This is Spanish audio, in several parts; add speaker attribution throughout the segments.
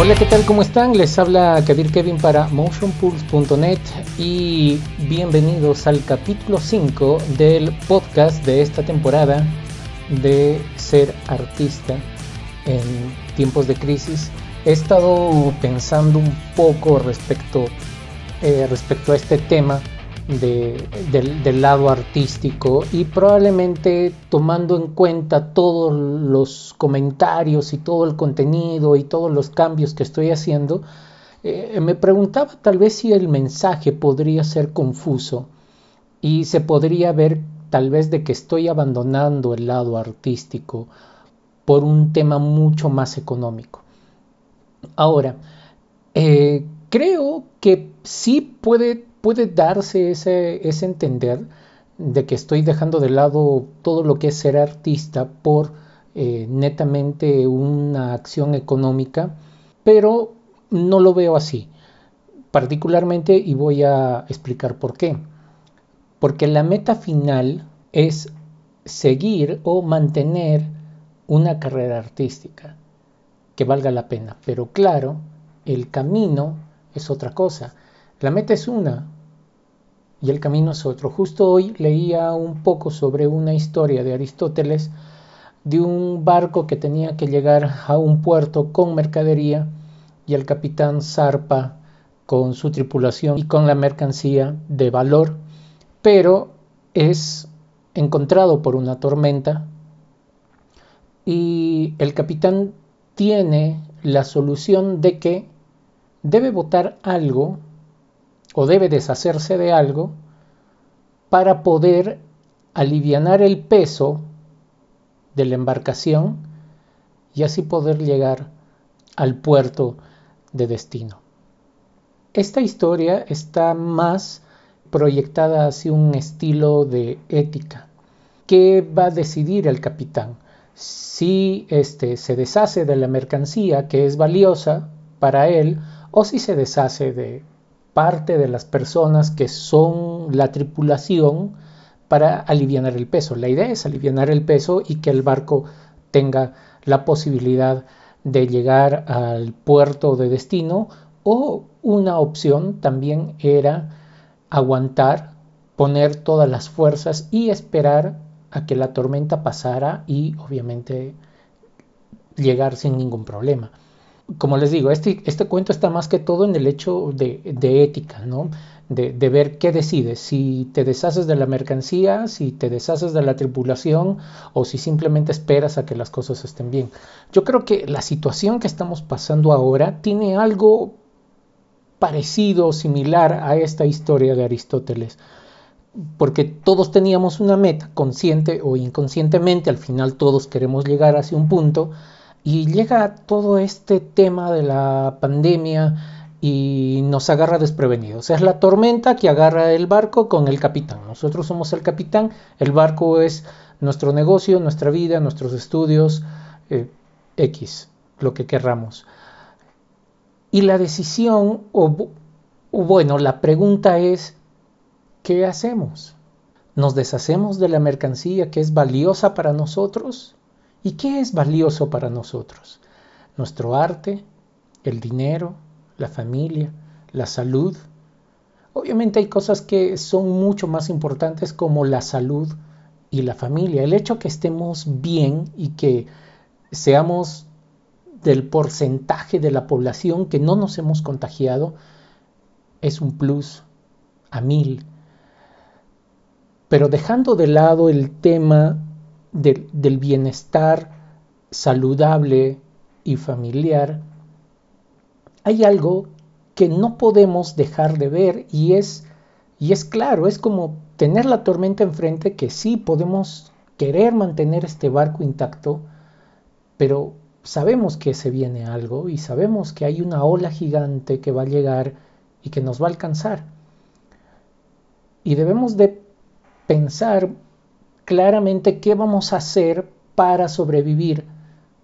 Speaker 1: Hola, ¿qué tal? ¿Cómo están? Les habla Kadir Kevin para motionpulse.net y bienvenidos al capítulo 5 del podcast de esta temporada de ser artista en tiempos de crisis. He estado pensando un poco respecto, eh, respecto a este tema del, lado artístico y probablemente tomando en cuenta todos los comentarios y todo el contenido y todos los cambios que estoy haciendo, eh, me preguntaba tal vez si el mensaje podría ser confuso y se podría ver tal vez de que estoy abandonando el lado artístico por un tema mucho más económico. Ahora, eh, creo que sí puede puede darse ese, entender de que estoy dejando de lado todo lo que es ser artista por eh, netamente una acción económica, pero no lo veo así. Particularmente, y voy a explicar por qué. Porque la meta final es seguir o mantener una carrera artística que valga la pena. Pero claro, el camino es otra cosa. La meta es una y el camino es otro. Justo hoy leía un poco sobre una historia de Aristóteles de un barco que tenía que llegar a un puerto con mercadería y el capitán zarpa con su tripulación y con la mercancía de valor, pero es encontrado por una tormenta y el capitán tiene la solución de que debe botar algo o debe deshacerse de algo para poder alivianar el peso de la embarcación y así poder llegar al puerto de destino. Esta historia está más proyectada hacia un estilo de ética. ¿Qué va a decidir el capitán? Si este, se deshace de la mercancía que es valiosa para él o si se deshace de parte de las personas que son la tripulación para aliviar el peso. La idea es aliviar el peso y que el barco tenga la posibilidad de llegar al puerto de destino o una opción también era aguantar, poner todas las fuerzas y esperar a que la tormenta pasara y obviamente llegar sin ningún problema como les digo, este, este cuento está más que todo en el hecho de, ética, ¿no? De, de, ver qué decides, si te deshaces de la mercancía, si te deshaces de la tripulación o si simplemente esperas a que las cosas estén bien. Yo creo que la situación que estamos pasando ahora tiene algo parecido similar a esta historia de Aristóteles, porque todos teníamos una meta, consciente o inconscientemente, al final todos queremos llegar hacia un punto, y llega todo este tema de la pandemia y nos agarra desprevenidos. Es la tormenta que agarra el barco con el capitán. Nosotros somos el capitán, el barco es nuestro negocio, nuestra vida, nuestros estudios, eh, X, lo que querramos. Y la decisión, o, o bueno, la pregunta es, ¿qué hacemos? ¿Nos deshacemos de la mercancía que es valiosa para nosotros? ¿Y qué es valioso para nosotros? Nuestro arte, el dinero, la familia, la salud. Obviamente hay cosas que son mucho más importantes como la salud y la familia. El hecho que estemos bien y que seamos del porcentaje de la población que no nos hemos contagiado es un plus a mil. Pero dejando de lado el tema del bienestar saludable y familiar, hay algo que no podemos dejar de ver y es, y es claro, es como tener la tormenta enfrente que sí podemos querer mantener este barco intacto, pero sabemos que se viene algo y sabemos que hay una ola gigante que va a llegar y que nos va a alcanzar. Y debemos de pensar claramente qué vamos a hacer para sobrevivir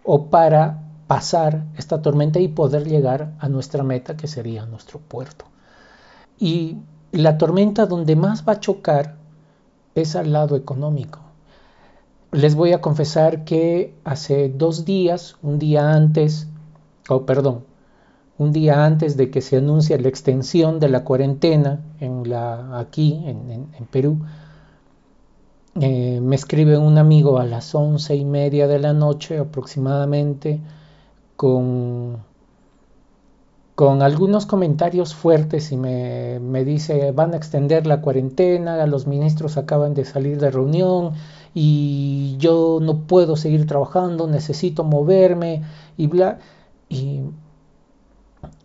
Speaker 1: o para pasar esta tormenta y poder llegar a nuestra meta que sería nuestro puerto. Y la tormenta donde más va a chocar es al lado económico. Les voy a confesar que hace dos días, un día antes, o perdón, un día antes de que se anuncie la extensión de la cuarentena en la, aquí en, Perú, eh, me escribe un amigo a las once y media de la noche aproximadamente con, con algunos comentarios fuertes y me, me dice van a extender la cuarentena, los ministros acaban de salir de reunión y yo no puedo seguir trabajando, necesito moverme y bla. Y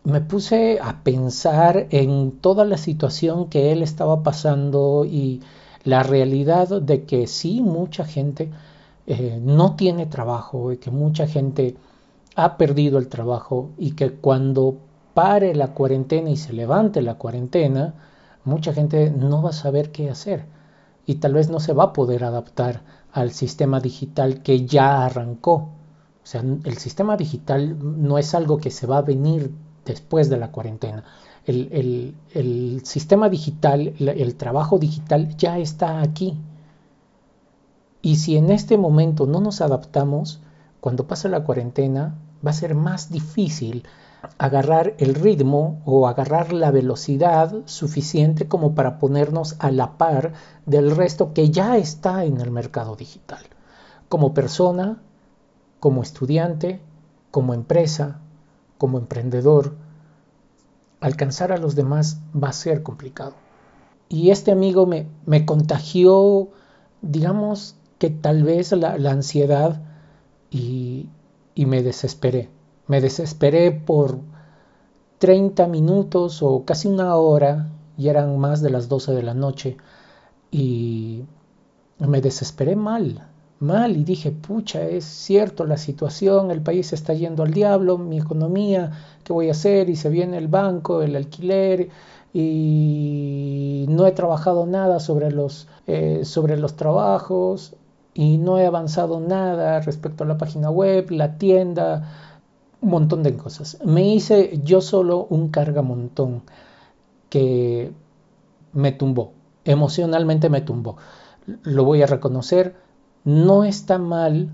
Speaker 1: me puse a pensar en toda la situación que él estaba pasando y la realidad de que sí, mucha gente eh, no tiene trabajo y que mucha gente ha perdido el trabajo y que cuando pare la cuarentena y se levante la cuarentena, mucha gente no va a saber qué hacer y tal vez no se va a poder adaptar al sistema digital que ya arrancó. O sea, el sistema digital no es algo que se va a venir después de la cuarentena. El, sistema digital, el trabajo digital ya está aquí. Y si en este momento no nos adaptamos, cuando pase la cuarentena va a ser más difícil agarrar el ritmo o agarrar la velocidad suficiente como para ponernos a la par del resto que ya está en el mercado digital. Como persona, como estudiante, como empresa, como emprendedor, alcanzar a los demás va a ser complicado. Y este amigo me, me contagió, digamos que tal vez la, ansiedad y, y me desesperé. Me desesperé por 30 minutos o casi una hora, y eran más de las 12 de la noche, y me desesperé mal mal y dije, pucha, es cierto la situación, el país está yendo al diablo, mi economía, ¿qué voy a hacer? Y se viene el banco, el alquiler y no he trabajado nada sobre los, eh, sobre los trabajos y no he avanzado nada respecto a la página web, la tienda, un montón de cosas. Me hice yo solo un cargamontón que me tumbó, emocionalmente me tumbó. Lo voy a reconocer, no está mal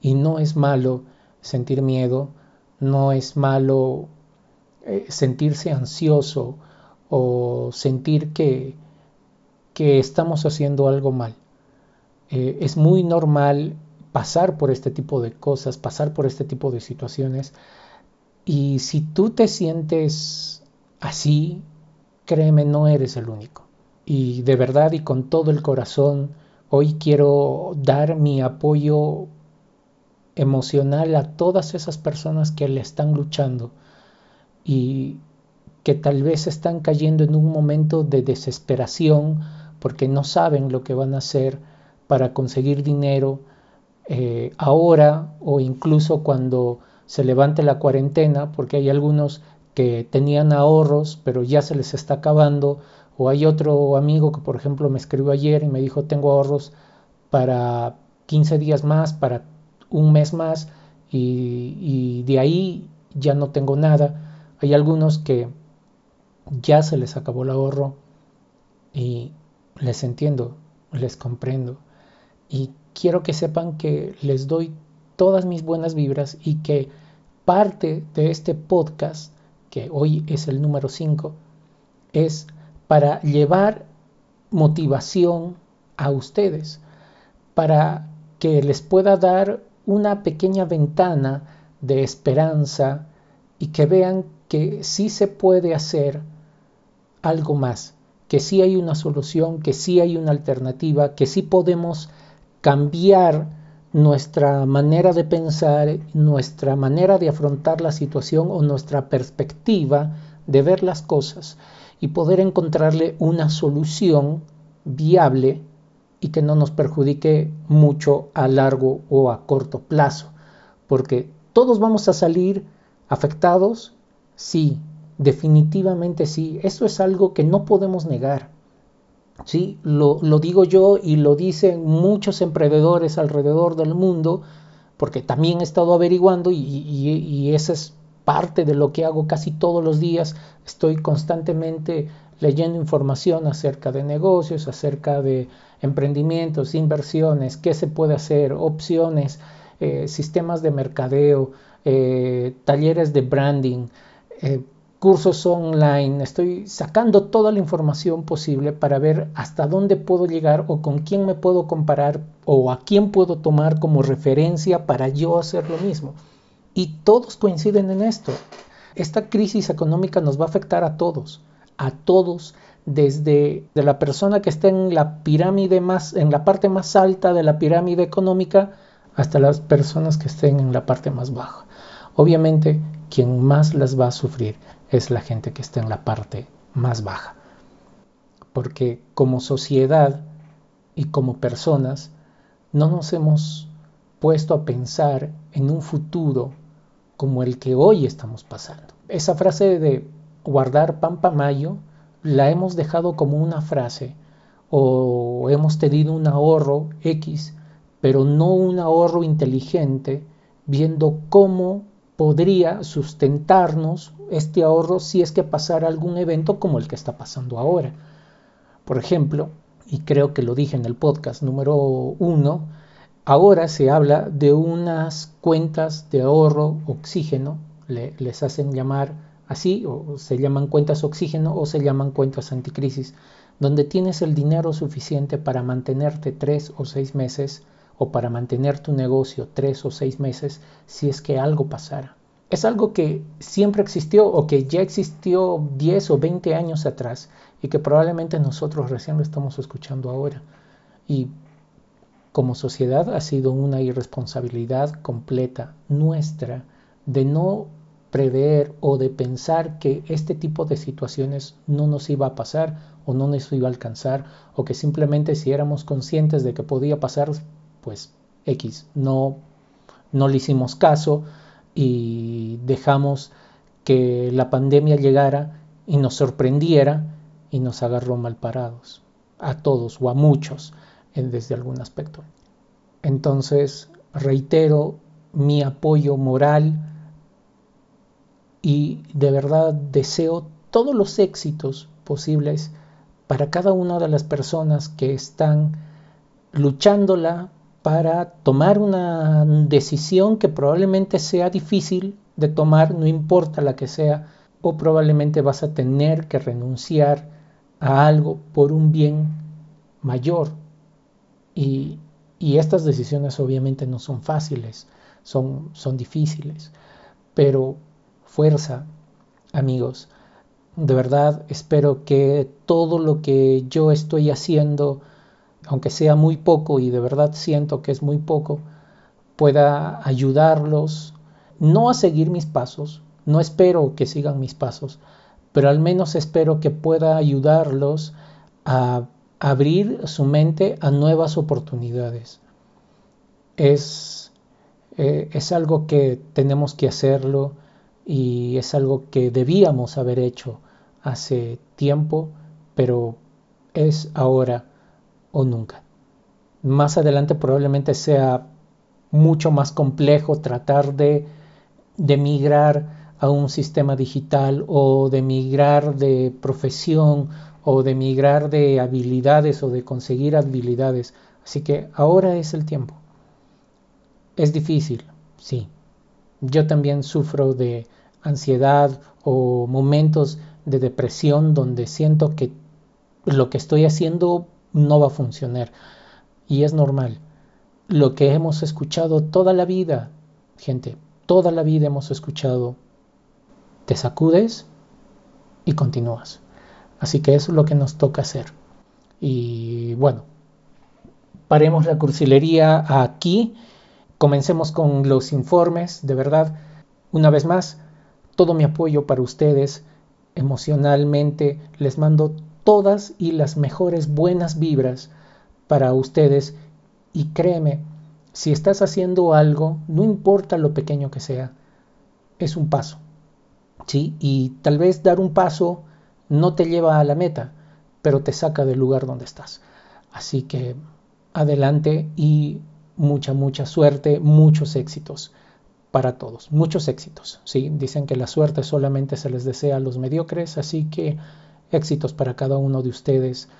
Speaker 1: y no es malo sentir miedo, no es malo eh, sentirse ansioso o sentir que, que estamos haciendo algo mal. Eh, es muy normal pasar por este tipo de cosas, pasar por este tipo de situaciones. Y si tú te sientes así, créeme, no eres el único. Y de verdad y con todo el corazón, Hoy quiero dar mi apoyo emocional a todas esas personas que le están luchando y que tal vez están cayendo en un momento de desesperación porque no saben lo que van a hacer para conseguir dinero eh, ahora o incluso cuando se levante la cuarentena, porque hay algunos que tenían ahorros pero ya se les está acabando o hay otro amigo que, por ejemplo, me escribió ayer y me dijo, tengo ahorros para 15 días más, para un mes más, y, de ahí ya no tengo nada. Hay algunos que ya se les acabó el ahorro y les entiendo, les comprendo. Y quiero que sepan que les doy todas mis buenas vibras y que parte de este podcast, que hoy es el número 5, es para llevar motivación a ustedes, para que les pueda dar una pequeña ventana de esperanza y que vean que sí se puede hacer algo más, que sí hay una solución, que sí hay una alternativa, que sí podemos cambiar nuestra manera de pensar, nuestra manera de afrontar la situación o nuestra perspectiva de ver las cosas y poder encontrarle una solución viable y que no nos perjudique mucho a largo o a corto plazo. Porque todos vamos a salir afectados, sí, definitivamente sí. Eso es algo que no podemos negar. Sí, lo, digo yo y lo dicen muchos emprendedores alrededor del mundo, porque también he estado averiguando y, y, y ese es parte de lo que hago casi todos los días. Estoy constantemente leyendo información acerca de negocios, acerca de emprendimientos, inversiones, qué se puede hacer, opciones, eh, sistemas de mercadeo, eh, talleres de branding, eh, cursos online, estoy sacando toda la información posible para ver hasta dónde puedo llegar o con quién me puedo comparar o a quién puedo tomar como referencia para yo hacer lo mismo. Y todos coinciden en esto. Esta crisis económica nos va a afectar a todos, a todos, desde de la persona que está en la pirámide más, en la parte más alta de la pirámide económica, hasta las personas que estén en la parte más baja. Obviamente, quien más las va a sufrir es la gente que está en la parte más baja. Porque como sociedad y como personas no nos hemos puesto a pensar en un futuro como el que hoy estamos pasando. Esa frase de guardar pan para mayo la hemos dejado como una frase o hemos tenido un ahorro X, pero no un ahorro inteligente viendo cómo podría sustentarnos este ahorro si es que pasara algún evento como el que está pasando ahora. Por ejemplo, y creo que lo dije en el podcast número uno, ahora se habla de unas cuentas de ahorro oxígeno, les hacen llamar así, o se llaman cuentas oxígeno o se llaman cuentas anticrisis, donde tienes el dinero suficiente para mantenerte tres o seis meses o para mantener tu negocio tres o seis meses si es que algo pasara. Es algo que siempre existió o que ya existió 10 o 20 años atrás y que probablemente nosotros recién lo estamos escuchando ahora. Y como sociedad ha sido una irresponsabilidad completa nuestra de no prever o de pensar que este tipo de situaciones no nos iba a pasar o no nos iba a alcanzar o que simplemente si éramos conscientes de que podía pasar pues X, no, no le hicimos caso y dejamos que la pandemia llegara y nos sorprendiera y nos agarró mal parados, a todos o a muchos desde algún aspecto. Entonces, reitero mi apoyo moral y de verdad deseo todos los éxitos posibles para cada una de las personas que están luchándola para tomar una decisión que probablemente sea difícil de tomar, no importa la que sea, o probablemente vas a tener que renunciar a algo por un bien mayor. Y, estas decisiones obviamente no son fáciles, son, son difíciles, pero fuerza, amigos. De verdad espero que todo lo que yo estoy haciendo aunque sea muy poco y de verdad siento que es muy poco, pueda ayudarlos, no a seguir mis pasos, no espero que sigan mis pasos, pero al menos espero que pueda ayudarlos a abrir su mente a nuevas oportunidades. Es, eh, es algo que tenemos que hacerlo y es algo que debíamos haber hecho hace tiempo, pero es ahora o nunca. Más adelante probablemente sea mucho más complejo tratar de, de migrar a un sistema digital o de migrar de profesión o de migrar de habilidades o de conseguir habilidades. Así que ahora es el tiempo. Es difícil, sí. Yo también sufro de ansiedad o momentos de depresión donde siento que lo que estoy haciendo no va a funcionar. Y es normal. Lo que hemos escuchado toda la vida, gente, toda la vida hemos escuchado, te sacudes y continúas. Así que eso es lo que nos toca hacer. Y bueno, paremos la cursilería aquí. Comencemos con los informes. De verdad, una vez más, todo mi apoyo para ustedes. Emocionalmente les mando todas y las mejores buenas vibras para ustedes y créeme, si estás haciendo algo, no importa lo pequeño que sea, es un paso. ¿sí? Y tal vez dar un paso no te lleva a la meta, pero te saca del lugar donde estás. Así que adelante y mucha, mucha suerte, muchos éxitos para todos, muchos éxitos. ¿sí? Dicen que la suerte solamente se les desea a los mediocres, así que éxitos para cada uno de ustedes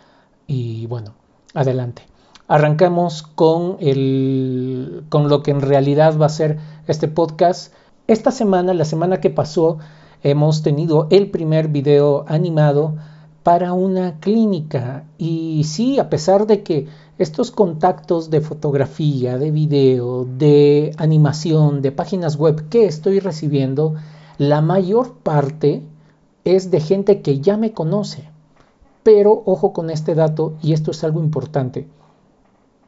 Speaker 1: y bueno, adelante. Arrancamos con, el, con lo que en realidad va a ser este podcast. Esta semana, la semana que pasó, hemos tenido el primer video animado para una clínica. Y sí, a pesar de que estos contactos de fotografía, de video, de animación, de páginas web que estoy recibiendo, la mayor parte es de gente que ya me conoce. Pero ojo con este dato, y esto es algo importante.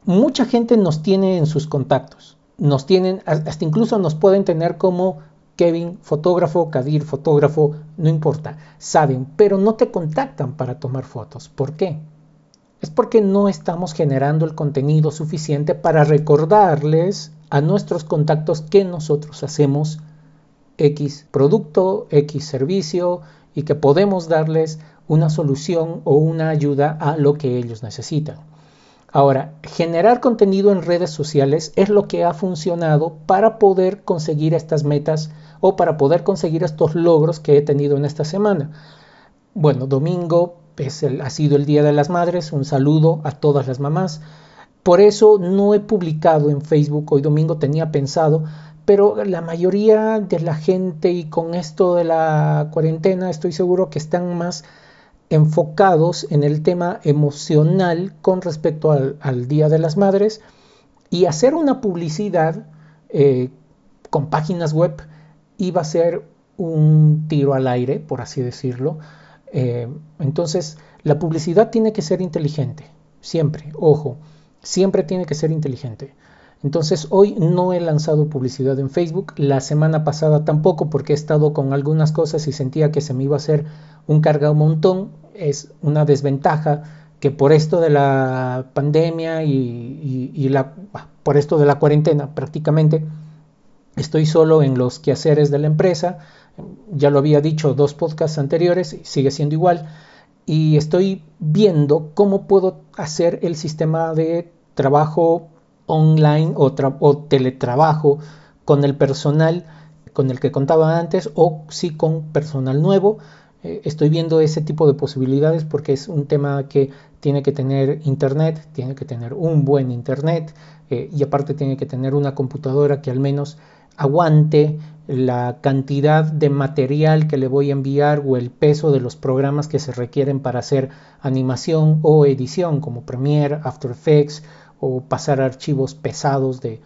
Speaker 1: Mucha gente nos tiene en sus contactos. Nos tienen, hasta incluso nos pueden tener como Kevin, fotógrafo, Kadir, fotógrafo, no importa, saben, pero no te contactan para tomar fotos. ¿Por qué? Es porque no estamos generando el contenido suficiente para recordarles a nuestros contactos que nosotros hacemos X producto, X servicio y que podemos darles una solución o una ayuda a lo que ellos necesitan. Ahora, generar contenido en redes sociales es lo que ha funcionado para poder conseguir estas metas o para poder conseguir estos logros que he tenido en esta semana. Bueno, domingo ha sido el Día de las Madres, un saludo a todas las mamás. Por eso no he publicado en Facebook, hoy domingo tenía pensado, pero la mayoría de la gente y con esto de la cuarentena estoy seguro que están más enfocados en el tema emocional con respecto al, Día de las Madres y hacer una publicidad eh, con páginas web iba a ser un tiro al aire, por así decirlo. Eh, entonces, la publicidad tiene que ser inteligente, siempre, ojo, siempre tiene que ser inteligente. Entonces, hoy no he lanzado publicidad en Facebook, la semana pasada tampoco porque he estado con algunas cosas y sentía que se me iba a hacer un carga un montón, es una desventaja que por esto de la pandemia y, la, por esto de la cuarentena prácticamente, Estoy solo en los quehaceres de la empresa, ya lo había dicho dos podcasts anteriores, sigue siendo igual, y estoy viendo cómo puedo hacer el sistema de trabajo online o, teletrabajo con el personal con el que contaba antes o sí con personal nuevo. Eh, estoy viendo ese tipo de posibilidades porque es un tema que tiene que tener internet, tiene que tener un buen internet eh, y aparte tiene que tener una computadora que al menos aguante la cantidad de material que le voy a enviar o el peso de los programas que se requieren para hacer animación o edición como Premiere, After Effects o pasar archivos pesados de,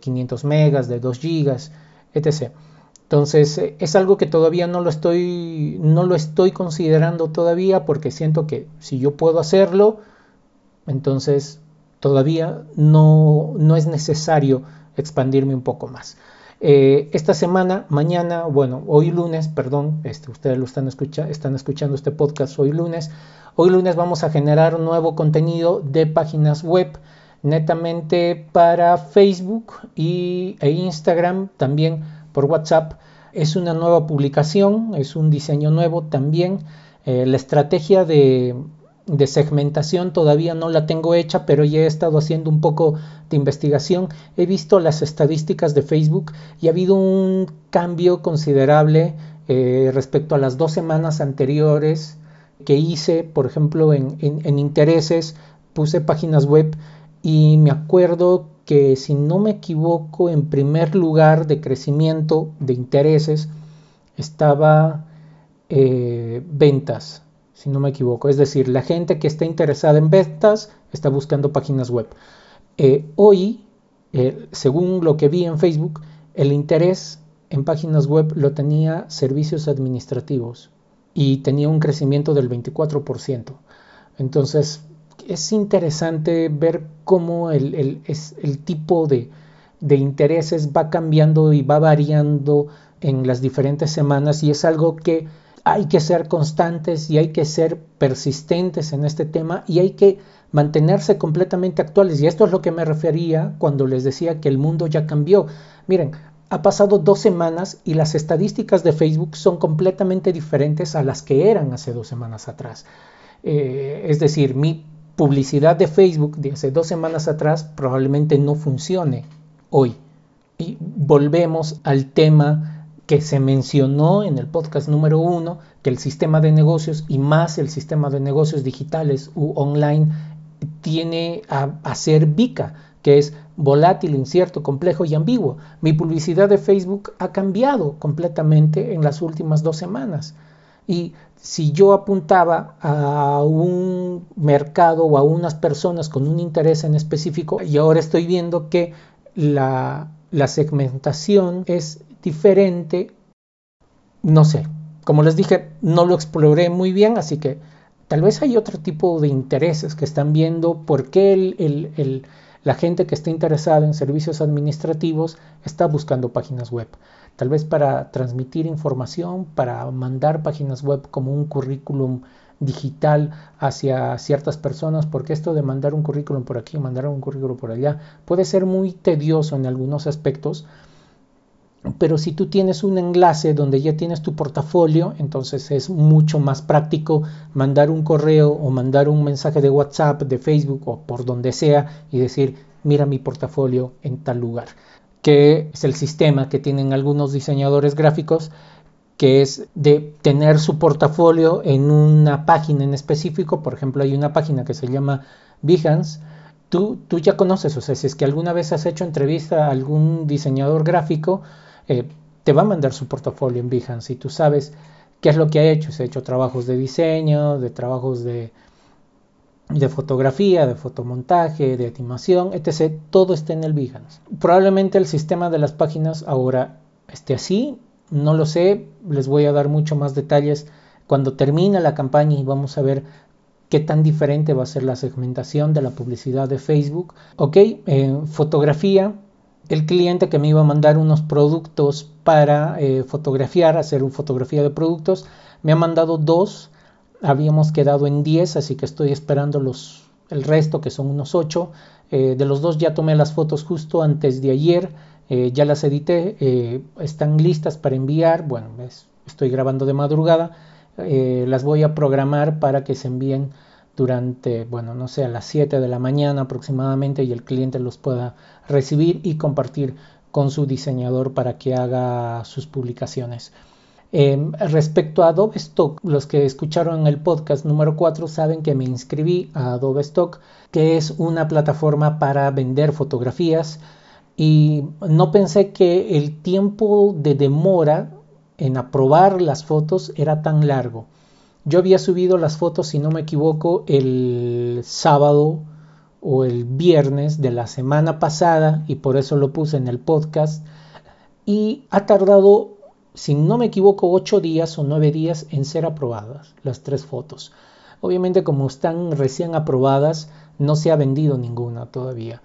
Speaker 1: 500 megas, de 2 gigas, etc. Entonces eh, es algo que todavía no lo estoy no lo estoy considerando todavía porque siento que si yo puedo hacerlo, entonces todavía no, no es necesario expandirme un poco más. Eh, esta semana, mañana, bueno, hoy lunes, perdón, este, ustedes lo están, escucha, están escuchando este podcast hoy lunes. Hoy lunes vamos a generar nuevo contenido de páginas web netamente para Facebook y, e Instagram, también por WhatsApp. Es una nueva publicación, es un diseño nuevo también. Eh, la estrategia de, segmentación todavía no la tengo hecha, pero ya he estado haciendo un poco de investigación. He visto las estadísticas de Facebook y ha habido un cambio considerable eh, respecto a las dos semanas anteriores que hice, por ejemplo, en intereses, puse páginas web y me acuerdo que si no me equivoco, en primer lugar de crecimiento de intereses estaba eh, ventas si no me equivoco. Es decir, la gente que está interesada en ventas está buscando páginas web. Eh, hoy, eh, según lo que vi en Facebook, el interés en páginas web lo tenía servicios administrativos y tenía un crecimiento del 24%. Entonces, es interesante ver cómo el, el tipo de, de intereses va cambiando y va variando en las diferentes semanas y es algo que hay que ser constantes y hay que ser persistentes en este tema y hay que mantenerse completamente actuales. Y esto es lo que me refería cuando les decía que el mundo ya cambió. Miren, ha pasado dos semanas y las estadísticas de Facebook son completamente diferentes a las que eran hace dos semanas atrás. Eh, es decir, mi publicidad de Facebook de hace dos semanas atrás probablemente no funcione hoy. Y volvemos al tema que se mencionó en el podcast número uno, que el sistema de negocios y más el sistema de negocios digitales u online tiene a, ser VICA, que es volátil, incierto, complejo y ambiguo. Mi publicidad de Facebook ha cambiado completamente en las últimas dos semanas. Y si yo apuntaba a un mercado o a unas personas con un interés en específico, y ahora estoy viendo que la, segmentación es diferente, no sé, como les dije, no lo exploré muy bien, así que tal vez hay otro tipo de intereses que están viendo por qué la gente que está interesada en servicios administrativos está buscando páginas web. Tal vez para transmitir información, para mandar páginas web como un currículum digital hacia ciertas personas, porque esto de mandar un currículum por aquí, mandar un currículum por allá, puede ser muy tedioso en algunos aspectos, pero si tú tienes un enlace donde ya tienes tu portafolio, entonces es mucho más práctico mandar un correo o mandar un mensaje de WhatsApp, de Facebook o por donde sea y decir, mira mi portafolio en tal lugar, que es el sistema que tienen algunos diseñadores gráficos que es de tener su portafolio en una página en específico, por ejemplo hay una página que se llama Behance, tú, tú ya conoces, o sea, si es que alguna vez has hecho entrevista a algún diseñador gráfico, eh, te va a mandar su portafolio en Behance y tú sabes qué es lo que ha hecho. Se ha hecho trabajos de diseño, de trabajos de, de fotografía, de fotomontaje, de animación, etc. Todo está en el Behance. Probablemente el sistema de las páginas ahora esté así, no lo sé, les voy a dar mucho más detalles cuando termine la campaña y vamos a ver qué tan diferente va a ser la segmentación de la publicidad de Facebook. Ok, fotografía, el cliente que me iba a mandar unos productos para eh, fotografiar, hacer una fotografía de productos, me ha mandado dos, habíamos quedado en 10, así que estoy esperando los, el resto, que son unos 8. Eh, de los dos ya tomé las fotos justo antes de ayer, eh, ya las edité, están listas para enviar, bueno, estoy grabando de madrugada, las voy a programar para que se envíen durante, bueno, no sé, a las 7 de la mañana aproximadamente y el cliente los pueda recibir y compartir con su diseñador para que haga sus publicaciones. Em, respecto a Adobe Stock, los que escucharon el podcast número 4 saben que me inscribí a Adobe Stock, que es una plataforma para vender fotografías y no pensé que el tiempo de demora en aprobar las fotos era tan largo. Yo había subido las fotos, si no me equivoco, el sábado o el viernes de la semana pasada y por eso lo puse en el podcast. Y ha tardado, si no me equivoco, ocho días o nueve días en ser aprobadas las tres fotos. Obviamente como están recién aprobadas, no se ha vendido ninguna todavía.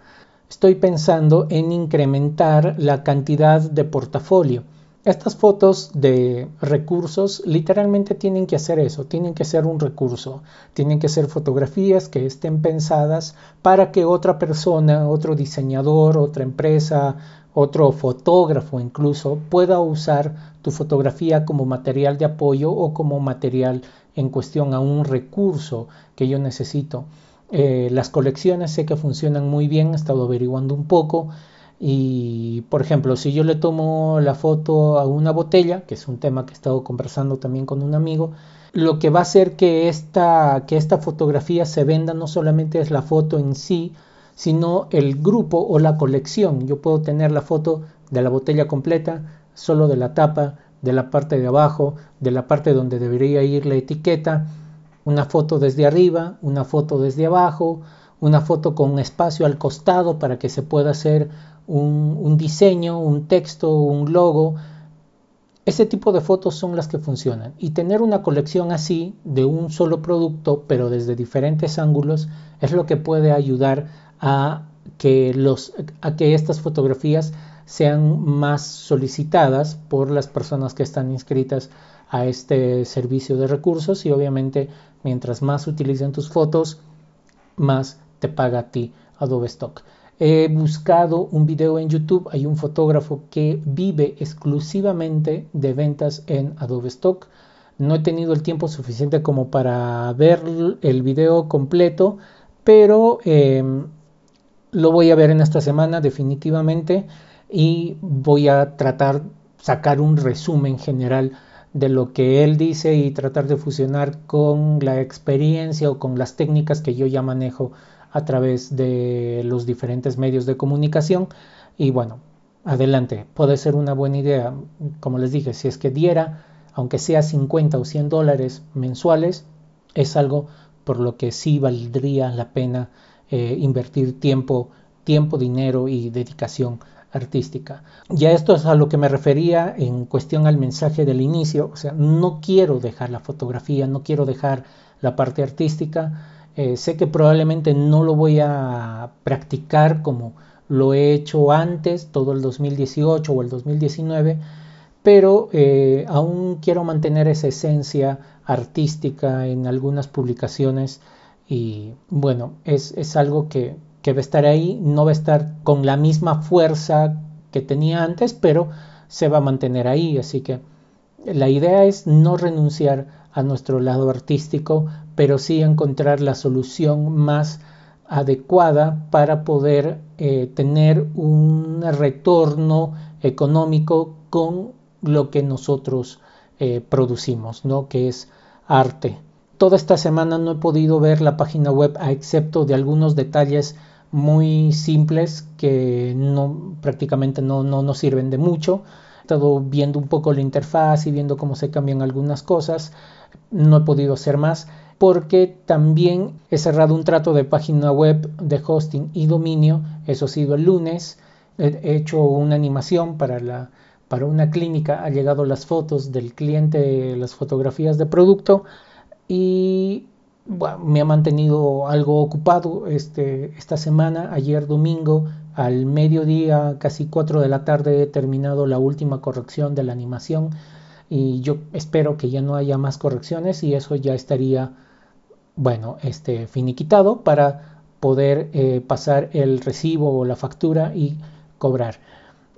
Speaker 1: Estoy pensando en incrementar la cantidad de portafolio estas fotos de recursos literalmente tienen que hacer eso, tienen que ser un recurso, tienen que ser fotografías que estén pensadas para que otra persona, otro diseñador, otra empresa, otro fotógrafo incluso pueda usar tu fotografía como material de apoyo o como material en cuestión a un recurso que yo necesito. Eh, las colecciones sé que funcionan muy bien, he estado averiguando un poco y, por ejemplo, si yo le tomo la foto a una botella, que es un tema que he estado conversando también con un amigo, lo que va a hacer que esta, que esta fotografía se venda no solamente es la foto en sí, sino el grupo o la colección. Yo puedo tener la foto de la botella completa, solo de la tapa, de la parte de abajo, de la parte donde debería ir la etiqueta, una foto desde arriba, una foto desde abajo, una foto con espacio al costado para que se pueda hacer un, diseño, un texto, un logo. Ese tipo de fotos son las que funcionan. Y tener una colección así de un solo producto, pero desde diferentes ángulos, es lo que puede ayudar a que, estas fotografías sean más solicitadas por las personas que están inscritas a este servicio de recursos y obviamente mientras más utilicen tus fotos, más te paga a ti Adobe Stock. He buscado un video en YouTube, hay un fotógrafo que vive exclusivamente de ventas en Adobe Stock. No he tenido el tiempo suficiente como para ver el video completo, pero em, lo voy a ver en esta semana definitivamente y voy a tratar sacar un resumen general de lo que él dice y tratar de fusionar con la experiencia o con las técnicas que yo ya manejo a través de los diferentes medios de comunicación. Y bueno, adelante, puede ser una buena idea, como les dije, si es que diera, aunque sea 50 o 100 dólares mensuales, es algo por lo que sí valdría la pena eh, invertir tiempo, tiempo, dinero y dedicación artística. Ya esto es a lo que me refería en cuestión al mensaje del inicio, o sea, no quiero dejar la fotografía, no quiero dejar la parte artística, eh, sé que probablemente no lo voy a practicar como lo he hecho antes, todo el 2018 o el 2019, pero eh, aún quiero mantener esa esencia artística en algunas publicaciones y bueno, es, es algo que, que va a estar ahí, no va a estar con la misma fuerza que tenía antes, pero se va a mantener ahí. Así que la idea es no renunciar a nuestro lado artístico, pero sí encontrar la solución más adecuada para poder eh, tener un retorno económico con lo que nosotros eh, producimos, ¿no? que es arte. Toda esta semana no he podido ver la página web a excepto de algunos detalles muy simples que no, prácticamente no, no nos sirven de mucho. He estado viendo un poco la interfaz y viendo cómo se cambian algunas cosas. No he podido hacer más porque también he cerrado un trato de página web de hosting y dominio. Eso ha sido el lunes. He hecho una animación para, para una clínica. Ha llegado las fotos del cliente, las fotografías de producto. Y me ha mantenido algo ocupado este, esta semana. Ayer domingo al mediodía, casi 4 de la tarde, he terminado la última corrección de la animación y yo espero que ya no haya más correcciones y eso ya estaría, bueno, este, finiquitado para poder eh, pasar el recibo o la factura y cobrar.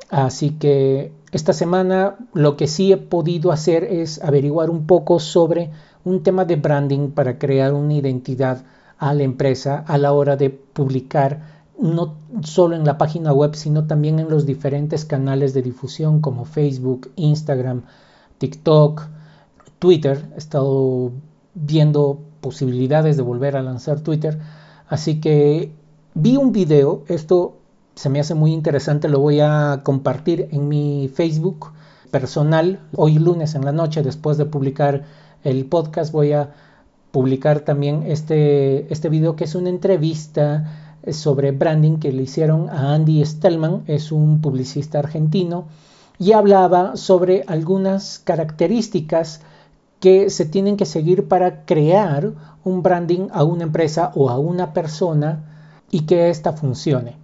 Speaker 1: Así que esta semana lo que sí he podido hacer es averiguar un poco sobre un tema de branding para crear una identidad a la empresa a la hora de publicar no solo en la página web, sino también en los diferentes canales de difusión como Facebook, Instagram, TikTok, Twitter. He estado viendo posibilidades de volver a lanzar Twitter. Así que vi un video, esto se me hace muy interesante, lo voy a compartir en mi Facebook personal hoy lunes en la noche después de publicar el podcast voy a publicar también este, este video que es una entrevista sobre branding que le hicieron a Andy Stellman, es un publicista argentino, y hablaba sobre algunas características que se tienen que seguir para crear un branding a una empresa o a una persona y que ésta funcione.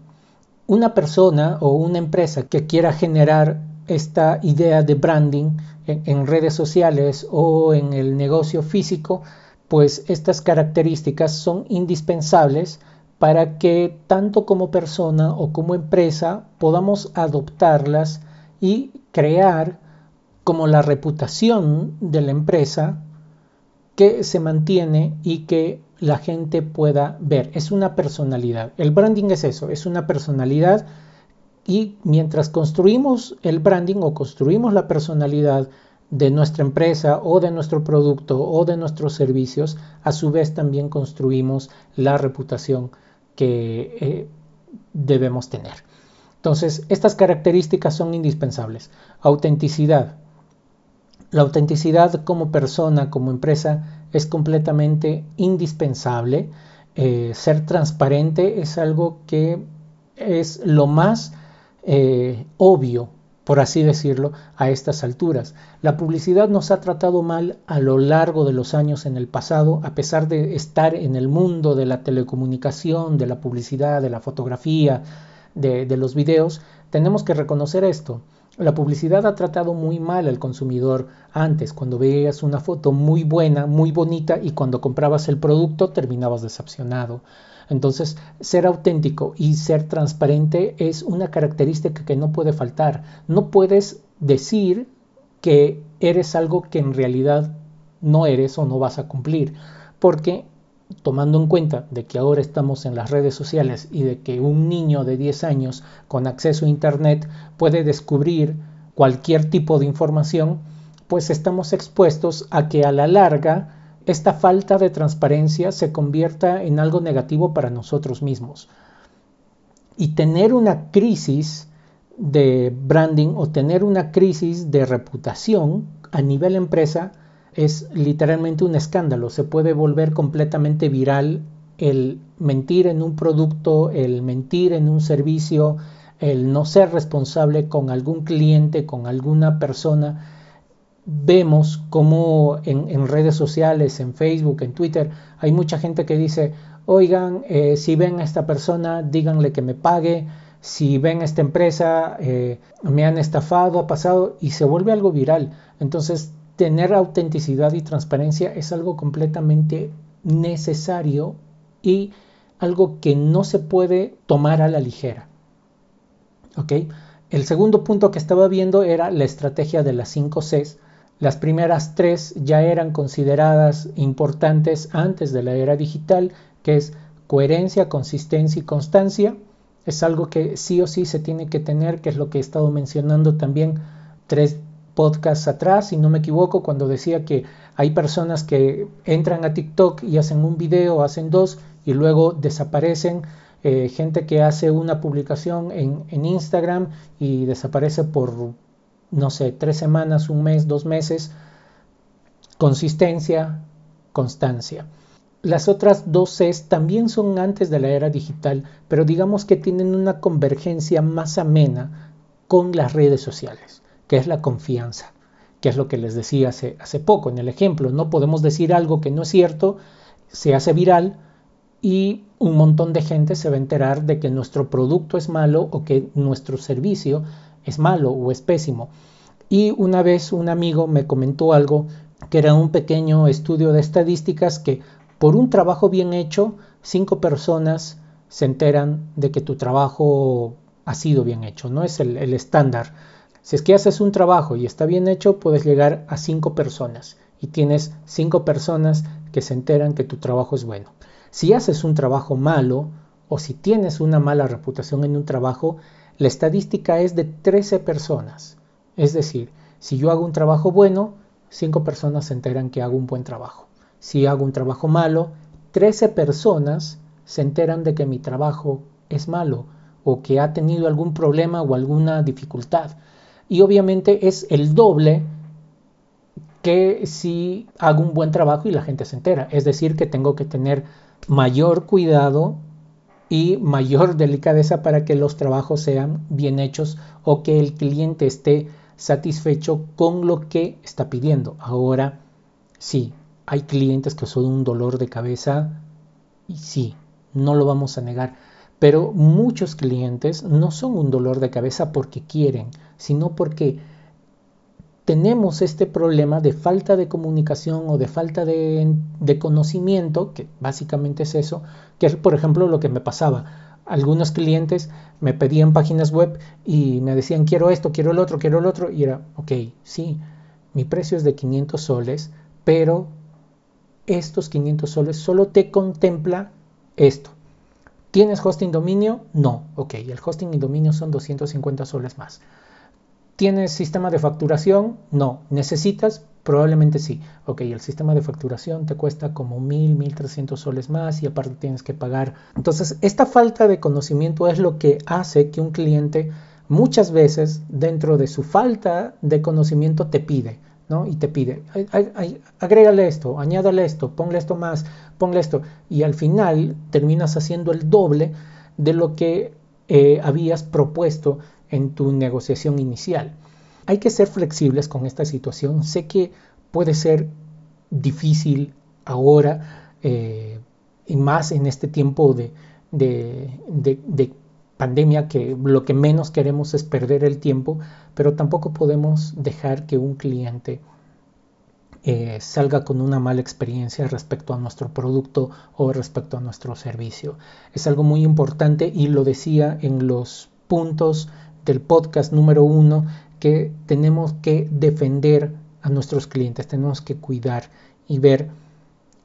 Speaker 1: Una persona o una empresa que quiera generar esta idea de branding en, redes sociales o en el negocio físico, pues estas características son indispensables para que tanto como persona o como empresa podamos adoptarlas y crear como la reputación de la empresa que se mantiene y que la gente pueda ver. Es una personalidad. El branding es eso, es una personalidad y mientras construimos el branding o construimos la personalidad de nuestra empresa o de nuestro producto o de nuestros servicios, a su vez también construimos la reputación que eh, debemos tener. Entonces, estas características son indispensables. Autenticidad. La autenticidad como persona, como empresa, es completamente indispensable. Eh, ser transparente es algo que es lo más eh, obvio, por así decirlo, a estas alturas. La publicidad nos ha tratado mal a lo largo de los años en el pasado, a pesar de estar en el mundo de la telecomunicación, de la publicidad, de la fotografía, de, de los videos, tenemos que reconocer esto. La publicidad ha tratado muy mal al consumidor antes, cuando veías una foto muy buena, muy bonita y cuando comprabas el producto terminabas decepcionado. Entonces, ser auténtico y ser transparente es una característica que no puede faltar. No puedes decir que eres algo que en realidad no eres o no vas a cumplir, porque tomando en cuenta de que ahora estamos en las redes sociales y de que un niño de 10 años con acceso a Internet puede descubrir cualquier tipo de información, pues estamos expuestos a que a la larga esta falta de transparencia se convierta en algo negativo para nosotros mismos. Y tener una crisis de branding o tener una crisis de reputación a nivel empresa es literalmente un escándalo. Se puede volver completamente viral el mentir en un producto, el mentir en un servicio, el no ser responsable con algún cliente, con alguna persona. Vemos como en, redes sociales, en Facebook, en Twitter, hay mucha gente que dice, oigan, eh, si ven a esta persona, díganle que me pague, si ven a esta empresa, eh, me han estafado, ha pasado, y se vuelve algo viral. Entonces, tener autenticidad y transparencia es algo completamente necesario y algo que no se puede tomar a la ligera. ¿Ok? El segundo punto que estaba viendo era la estrategia de las 5 Cs. Las primeras tres ya eran consideradas importantes antes de la era digital, que es coherencia, consistencia y constancia. Es algo que sí o sí se tiene que tener, que es lo que he estado mencionando también tres podcasts atrás, si no me equivoco, cuando decía que hay personas que entran a TikTok y hacen un video, hacen dos y luego desaparecen. Eh, gente que hace una publicación en, en Instagram y desaparece por, no sé, tres semanas, un mes, dos meses. Consistencia, constancia. Las otras dos Cs también son antes de la era digital, pero digamos que tienen una convergencia más amena con las redes sociales, que es la confianza, que es lo que les decía hace, hace poco en el ejemplo. No podemos decir algo que no es cierto, se hace viral, y un montón de gente se va a enterar de que nuestro producto es malo o que nuestro servicio es malo o es pésimo. Y una vez un amigo me comentó algo que era un pequeño estudio de estadísticas que por un trabajo bien hecho, cinco personas se enteran de que tu trabajo ha sido bien hecho, no es el, estándar. Si es que haces un trabajo y está bien hecho, puedes llegar a cinco personas y tienes cinco personas que se enteran que tu trabajo es bueno. Si haces un trabajo malo o si tienes una mala reputación en un trabajo, la estadística es de 13 personas. Es decir, si yo hago un trabajo bueno, 5 personas se enteran que hago un buen trabajo. Si hago un trabajo malo, 13 personas se enteran de que mi trabajo es malo o que ha tenido algún problema o alguna dificultad. Y obviamente es el doble que si hago un buen trabajo y la gente se entera. Es decir, que tengo que tener mayor cuidado y mayor delicadeza para que los trabajos sean bien hechos o que el cliente esté satisfecho con lo que está pidiendo. Ahora, sí, hay clientes que son un dolor de cabeza y sí, no lo vamos a negar, pero muchos clientes no son un dolor de cabeza porque quieren, sino porque tenemos este problema de falta de comunicación o de falta de, conocimiento, que básicamente es eso, que es por ejemplo lo que me pasaba. Algunos clientes me pedían páginas web y me decían quiero esto, quiero el otro, quiero el otro, y era, ok, sí, mi precio es de 500 soles, pero estos 500 soles solo te contempla esto. ¿Tienes hosting dominio? No, ok, el hosting y dominio son 250 soles más. ¿Tienes sistema de facturación? No. ¿Necesitas? Probablemente sí. Ok, el sistema de facturación te cuesta como 1000, 1300 soles más y aparte tienes que pagar. Entonces, esta falta de conocimiento es lo que hace que un cliente muchas veces dentro de su falta de conocimiento te pide, ¿no? Y te pide, agrégale esto, añádale esto, ponle esto más, ponle esto. Y al final terminas haciendo el doble de lo que eh, habías propuesto en tu negociación inicial. Hay que ser flexibles con esta situación. Sé que puede ser difícil ahora eh, y más en este tiempo de, de, pandemia que lo que menos queremos es perder el tiempo, pero tampoco podemos dejar que un cliente eh, salga con una mala experiencia respecto a nuestro producto o respecto a nuestro servicio. Es algo muy importante y lo decía en los puntos del podcast número uno que tenemos que defender a nuestros clientes, tenemos que cuidar y ver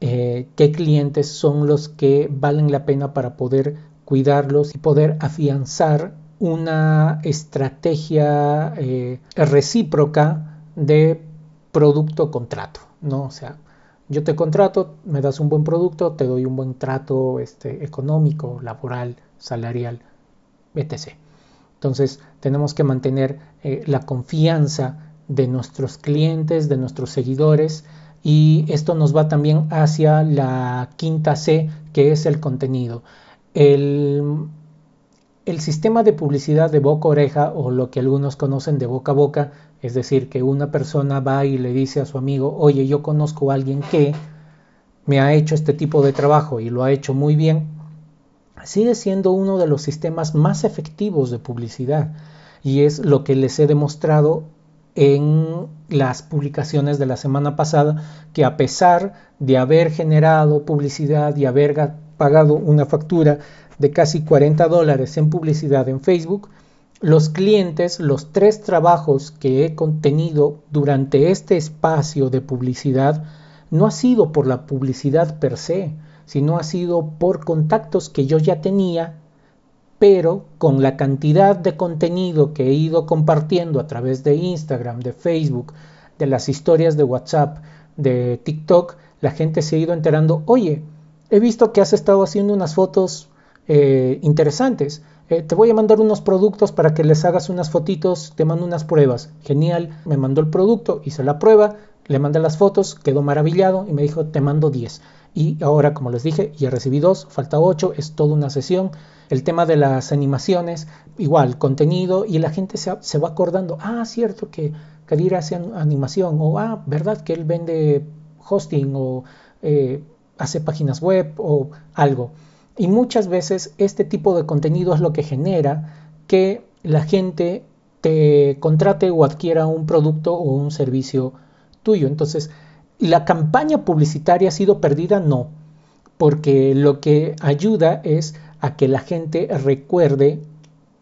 Speaker 1: eh, qué clientes son los que valen la pena para poder cuidarlos y poder afianzar una estrategia eh, recíproca de producto-contrato, ¿no? O sea, Yo te contrato, me das un buen producto, te doy un buen trato este, económico, laboral, salarial, etc. Entonces tenemos que mantener eh, la confianza de nuestros clientes, de nuestros seguidores y esto nos va también hacia la quinta C que es el contenido. El, el sistema de publicidad de boca a oreja o lo que algunos conocen de boca a boca, es decir, que una persona va y le dice a su amigo, oye, yo conozco a alguien que me ha hecho este tipo de trabajo y lo ha hecho muy bien, sigue siendo uno de los sistemas más efectivos de publicidad y es lo que les he demostrado en las publicaciones de la semana pasada que a pesar de haber generado publicidad y haber pagado una factura de casi 40 dólares en publicidad en Facebook, los clientes, los tres trabajos que he contenido durante este espacio de publicidad, no ha sido por la publicidad per se, sino ha sido por contactos que yo ya tenía, pero con la cantidad de contenido que he ido compartiendo a través de Instagram, de Facebook, de las historias de WhatsApp, de TikTok, la gente se ha ido enterando, oye, he visto que has estado haciendo unas fotos eh, interesantes. Eh, te voy a mandar unos productos para que les hagas unas fotitos, te mando unas pruebas. Genial, me mandó el producto, hice la prueba, le mandé las fotos, quedó maravillado y me dijo, te mando 10. Y ahora, como les dije, ya recibí dos, falta 8, es toda una sesión. El tema de las animaciones, igual, contenido, y la gente se, va acordando, ah, cierto que Kadir hace animación, o ah, verdad que él vende hosting, o eh, hace páginas web, o algo. Y muchas veces este tipo de contenido es lo que genera que la gente te contrate o adquiera un producto o un servicio tuyo. Entonces, ¿la campaña publicitaria ha sido perdida? No, porque lo que ayuda es a que la gente recuerde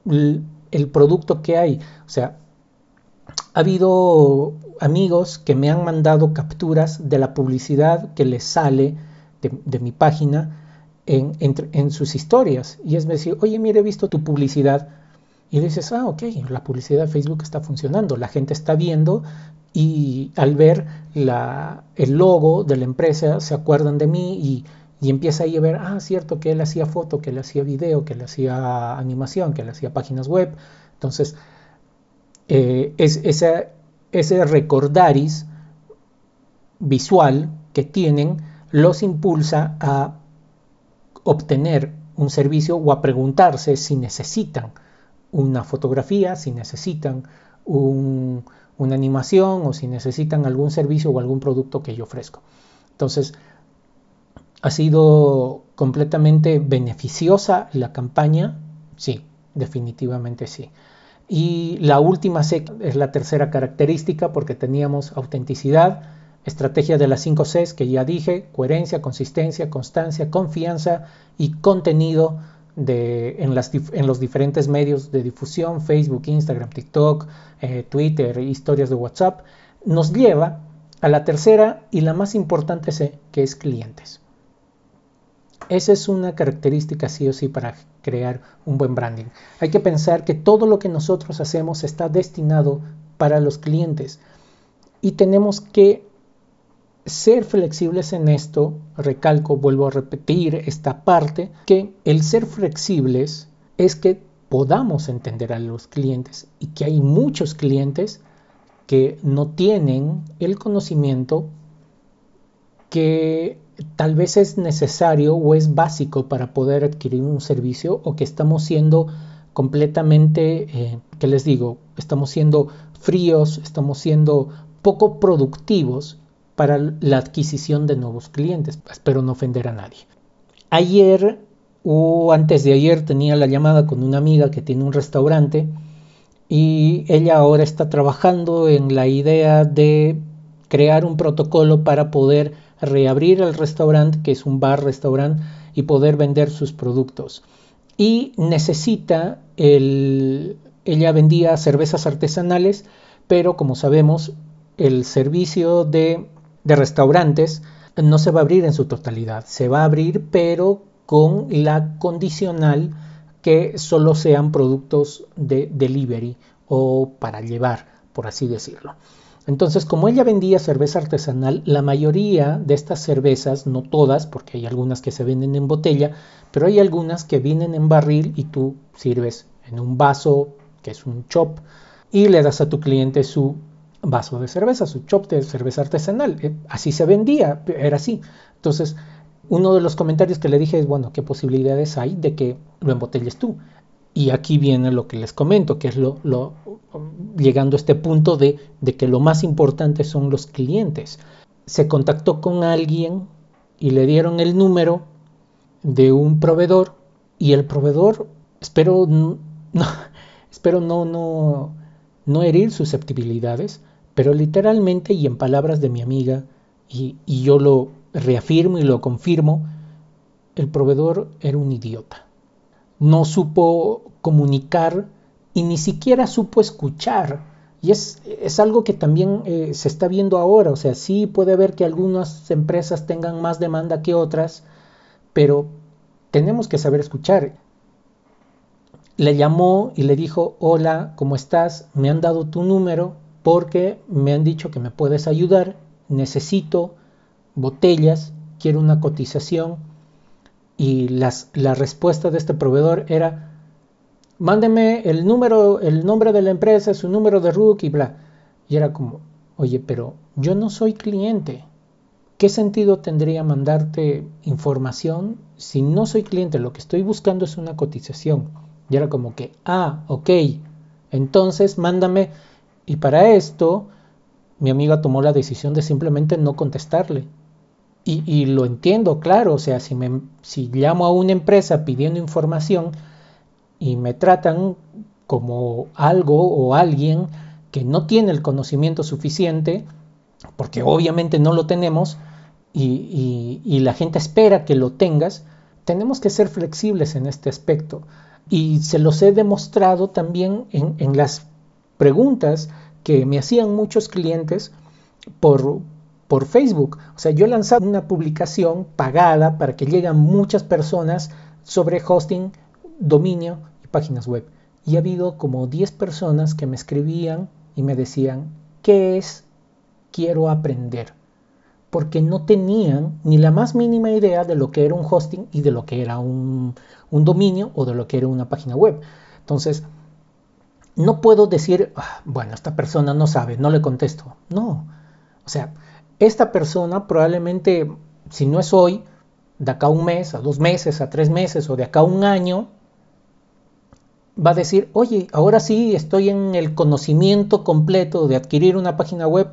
Speaker 1: el producto que hay. O sea, ha habido amigos que me han mandado capturas de la publicidad que les sale de, mi página en, en, sus historias. Y es decir, oye, mire, he visto tu publicidad. Y dices, ah, ok, la publicidad de Facebook está funcionando, la gente está viendo y al ver la, el logo de la empresa se acuerdan de mí y, y, empieza ahí a ver, ah, cierto que él hacía foto, que él hacía video, que él hacía animación, que él hacía páginas web. Entonces, eh, es, ese recordaris visual que tienen los impulsa a obtener un servicio o a preguntarse si necesitan una fotografía, si necesitan una animación o si necesitan algún servicio o algún producto que yo ofrezco. Entonces, ¿ha sido completamente beneficiosa la campaña? Sí, definitivamente sí. Y la última es la tercera característica porque teníamos autenticidad, Estrategia de las 5 Cs que ya dije, coherencia, consistencia, constancia, confianza y contenido en, los diferentes medios de difusión, Facebook, Instagram, TikTok, eh, Twitter, historias de WhatsApp, nos lleva a la tercera y la más importante que es clientes. Esa es una característica sí o sí para crear un buen branding. Hay que pensar que todo lo que nosotros hacemos está destinado para los clientes y tenemos que ser flexibles en esto, recalco, vuelvo a repetir esta parte, que el ser flexibles es que podamos entender a los clientes y que hay muchos clientes que no tienen el conocimiento que tal vez es necesario o es básico para poder adquirir un servicio o que estamos siendo completamente, eh, ¿qué les digo? Estamos siendo fríos, estamos siendo poco productivos para la adquisición de nuevos clientes. Espero no ofender a nadie. Ayer o antes de ayer tenía la llamada con una amiga que tiene un restaurante y ella ahora está trabajando en la idea de crear un protocolo para poder reabrir el restaurante, que es un bar-restaurante, y poder vender sus productos. Y necesita el... Ella vendía cervezas artesanales, pero como sabemos, el servicio de de restaurantes no se va a abrir en su totalidad, se va a abrir pero con la condicional que solo sean productos de delivery o para llevar, por así decirlo. Entonces, como ella vendía cerveza artesanal, la mayoría de estas cervezas, no todas, porque hay algunas que se venden en botella, pero hay algunas que vienen en barril y tú sirves en un vaso, que es un chop, y le das a tu cliente su vaso de cerveza, su chop de cerveza artesanal. Eh, así se vendía, era así. Entonces, uno de los comentarios que le dije es, bueno, ¿qué posibilidades hay de que lo embotelles tú? Y aquí viene lo que les comento, que es lo, llegando a este punto de, que lo más importante son los clientes. Se contactó con alguien y le dieron el número de un proveedor y el proveedor, espero espero no, no, no herir susceptibilidades, pero literalmente y en palabras de mi amiga, y, yo lo reafirmo y lo confirmo, el proveedor era un idiota no supo comunicar y ni siquiera supo escuchar. Y es, es algo que también eh, se está viendo ahora. O sea, sí puede haber que algunas empresas tengan más demanda que otras, pero tenemos que saber escuchar. Le llamó y le dijo, hola, ¿cómo estás? Me han dado tu número porque me han dicho que me puedes ayudar. Necesito botellas, quiero una cotización y las, la respuesta de este proveedor era, mándeme el número, el nombre de la empresa, su número de RUC y bla. Y era como, oye, pero yo no soy cliente. ¿Qué sentido tendría mandarte información si no soy cliente? Lo que estoy buscando es una cotización. Y era como que, ah, ok, entonces mándame. Y para esto, mi amiga tomó la decisión de simplemente no contestarle. Y, lo entiendo, claro, o sea, si, me, si llamo a una empresa pidiendo información y me tratan como algo o alguien que no tiene el conocimiento suficiente, porque obviamente no lo tenemos, y, la gente espera que lo tengas, tenemos que ser flexibles en este aspecto. Y se los he demostrado también en, en las preguntas que me hacían muchos clientes por, por Facebook. O sea, yo he lanzado una publicación pagada para que lleguen muchas personas sobre hosting, dominio y páginas web. Y ha habido como 10 personas que me escribían y me decían, ¿qué es? Quiero aprender. Porque no tenían ni la más mínima idea de lo que era un hosting y de lo que era un, un dominio o de lo que era una página web. Entonces, no puedo decir, ah, bueno, esta persona no sabe, no le contesto. No. O sea, esta persona probablemente, si no es hoy, de acá a un mes, a dos meses, a tres meses o de acá a un año, va a decir, oye, ahora sí estoy en el conocimiento completo de adquirir una página web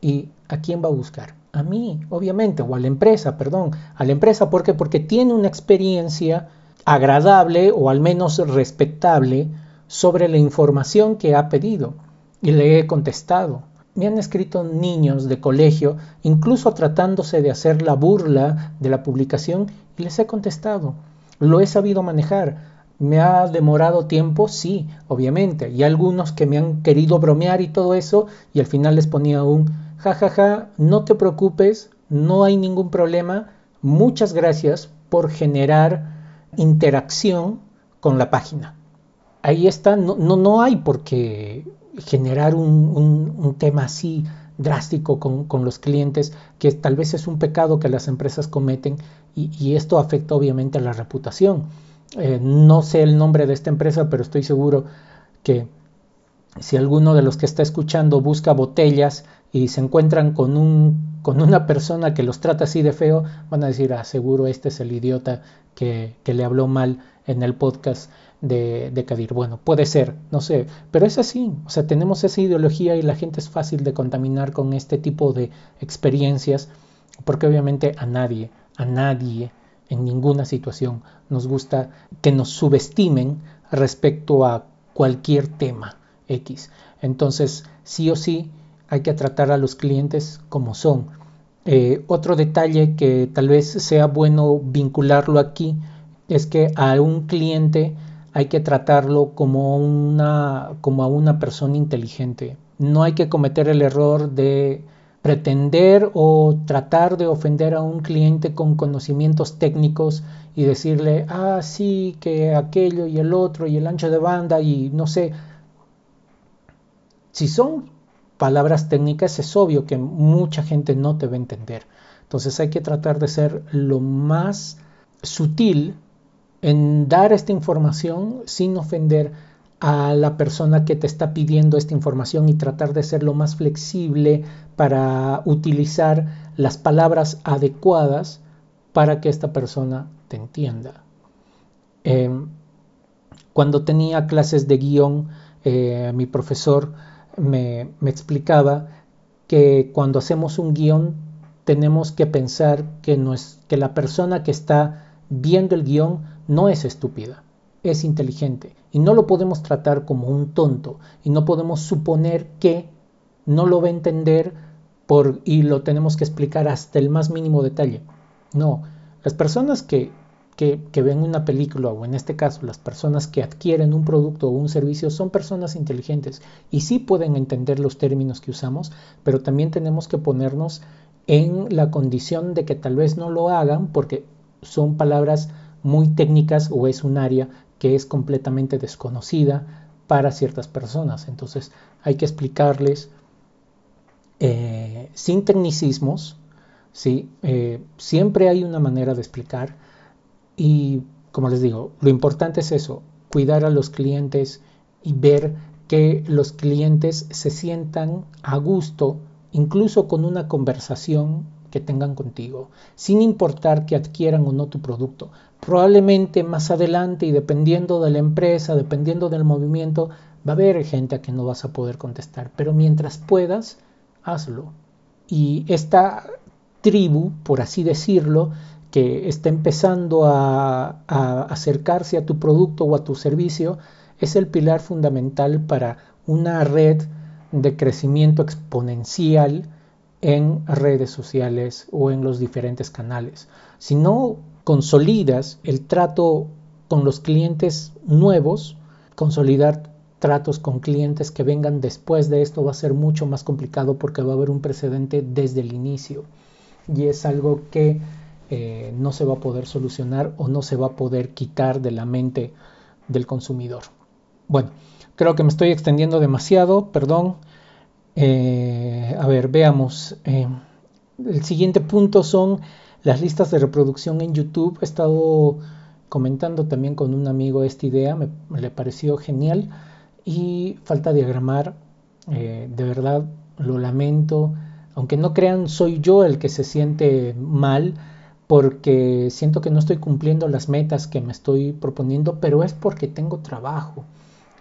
Speaker 1: y ¿a quién va a buscar? A mí, obviamente, o a la empresa, perdón, a la empresa, ¿por qué? Porque tiene una experiencia agradable o al menos respetable sobre la información que ha pedido y le he contestado me han escrito niños de colegio, incluso tratándose de hacer la burla de la publicación, y les he contestado. Lo he sabido manejar. ¿Me ha demorado tiempo? Sí, obviamente. Y algunos que me han querido bromear y todo eso, y al final les ponía un jajaja, ja, ja, no te preocupes, no hay ningún problema. Muchas gracias por generar interacción con la página. Ahí está, no, no, no hay por qué generar un, tema así drástico con, los clientes, que tal vez es un pecado que las empresas cometen y, esto afecta obviamente a la reputación. Eh, no sé el nombre de esta empresa, pero estoy seguro que si alguno de los que está escuchando busca botellas y se encuentran con, un, con una persona que los trata así de feo, van a decir, ah, seguro este es el idiota que, que le habló mal en el podcast de, de. Bueno, puede ser, no sé, pero es así. O sea, tenemos esa ideología y la gente es fácil de contaminar con este tipo de experiencias, porque obviamente a nadie, a nadie, en ninguna situación nos gusta que nos subestimen respecto a cualquier tema X. Entonces, sí o sí, hay que tratar a los clientes como son. Eh, otro detalle que tal vez sea bueno vincularlo aquí es que a un cliente hay que tratarlo como, una, a una persona inteligente. No hay que cometer el error de pretender o tratar de ofender a un cliente con conocimientos técnicos y decirle, ah, sí, que aquello y el otro y el ancho de banda y no sé. Si son palabras técnicas es obvio que mucha gente no te va a entender. Entonces hay que tratar de ser lo más sutil en dar esta información sin ofender a la persona que te está pidiendo esta información y tratar de ser lo más flexible para utilizar las palabras adecuadas para que esta persona te entienda. Em, cuando tenía clases de guion, eh, mi profesor me, explicaba que cuando hacemos un guion tenemos que pensar que, que la persona que está viendo el guion no es estúpida, es inteligente y no lo podemos tratar como un tonto y no podemos suponer que no lo va a entender por, y lo tenemos que explicar hasta el más mínimo detalle. No, las personas que, que, que, ven una película o en este caso las personas que adquieren un producto o un servicio son personas inteligentes y sí pueden entender los términos que usamos, pero también tenemos que ponernos en la condición de que tal vez no lo hagan porque son palabras muy técnicas o es un área que es completamente desconocida para ciertas personas. Entonces hay que explicarles eh, sin tecnicismos, ¿sí? Eh, siempre hay una manera de explicar y como les digo, lo importante es eso, cuidar a los clientes y ver que los clientes se sientan a gusto, incluso con una conversación que tengan contigo, sin importar que adquieran o no tu producto. Probablemente más adelante y dependiendo de la empresa, dependiendo del movimiento, va a haber gente a que no vas a poder contestar, pero mientras puedas, hazlo. Y esta tribu, por así decirlo, que está empezando a, a, acercarse a tu producto o a tu servicio, es el pilar fundamental para una red de crecimiento exponencial en redes sociales o en los diferentes canales. Si no consolidas el trato con los clientes nuevos, consolidar tratos con clientes que vengan después de esto va a ser mucho más complicado porque va a haber un precedente desde el inicio y es algo que eh, no se va a poder solucionar o no se va a poder quitar de la mente del consumidor. Bueno, creo que me estoy extendiendo demasiado, perdón. Eh, a ver, veamos. Eh, el siguiente punto son las listas de reproducción en YouTube. He estado comentando también con un amigo esta idea, me, le pareció genial. Y falta diagramar, eh, de verdad lo lamento. Aunque no crean, soy yo el que se siente mal porque siento que no estoy cumpliendo las metas que me estoy proponiendo, pero es porque tengo trabajo.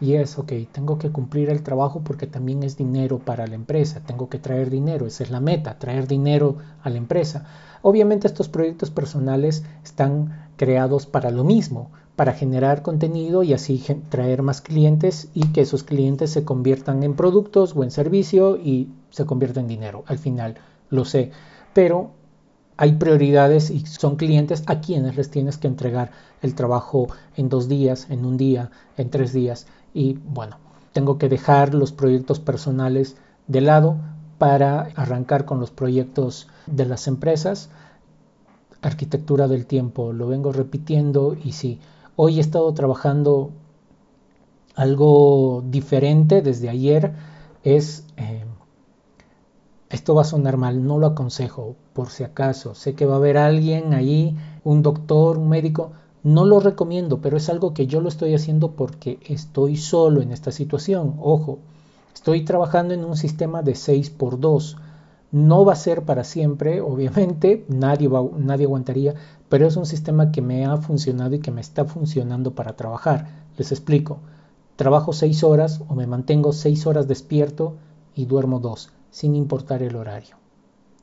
Speaker 1: Y es, ok, tengo que cumplir el trabajo porque también es dinero para la empresa, tengo que traer dinero, esa es la meta, traer dinero a la empresa. Obviamente estos proyectos personales están creados para lo mismo, para generar contenido y así traer más clientes y que esos clientes se conviertan en productos o en servicio y se conviertan en dinero. Al final, lo sé, pero hay prioridades y son clientes a quienes les tienes que entregar el trabajo en dos días, en un día, en tres días y bueno, tengo que dejar los proyectos personales de lado para arrancar con los proyectos de las empresas. Arquitectura del tiempo, lo vengo repitiendo y sí, hoy he estado trabajando algo diferente desde ayer, es, eh, esto va a sonar mal, no lo aconsejo por si acaso, sé que va a haber alguien ahí, un doctor, un médico, no lo recomiendo, pero es algo que yo lo estoy haciendo porque estoy solo en esta situación. Ojo, estoy trabajando en un sistema de 6x2. No va a ser para siempre, obviamente, nadie, va, nadie aguantaría, pero es un sistema que me ha funcionado y que me está funcionando para trabajar. Les explico. Trabajo 6 horas o me mantengo 6 horas despierto y duermo 2, sin importar el horario.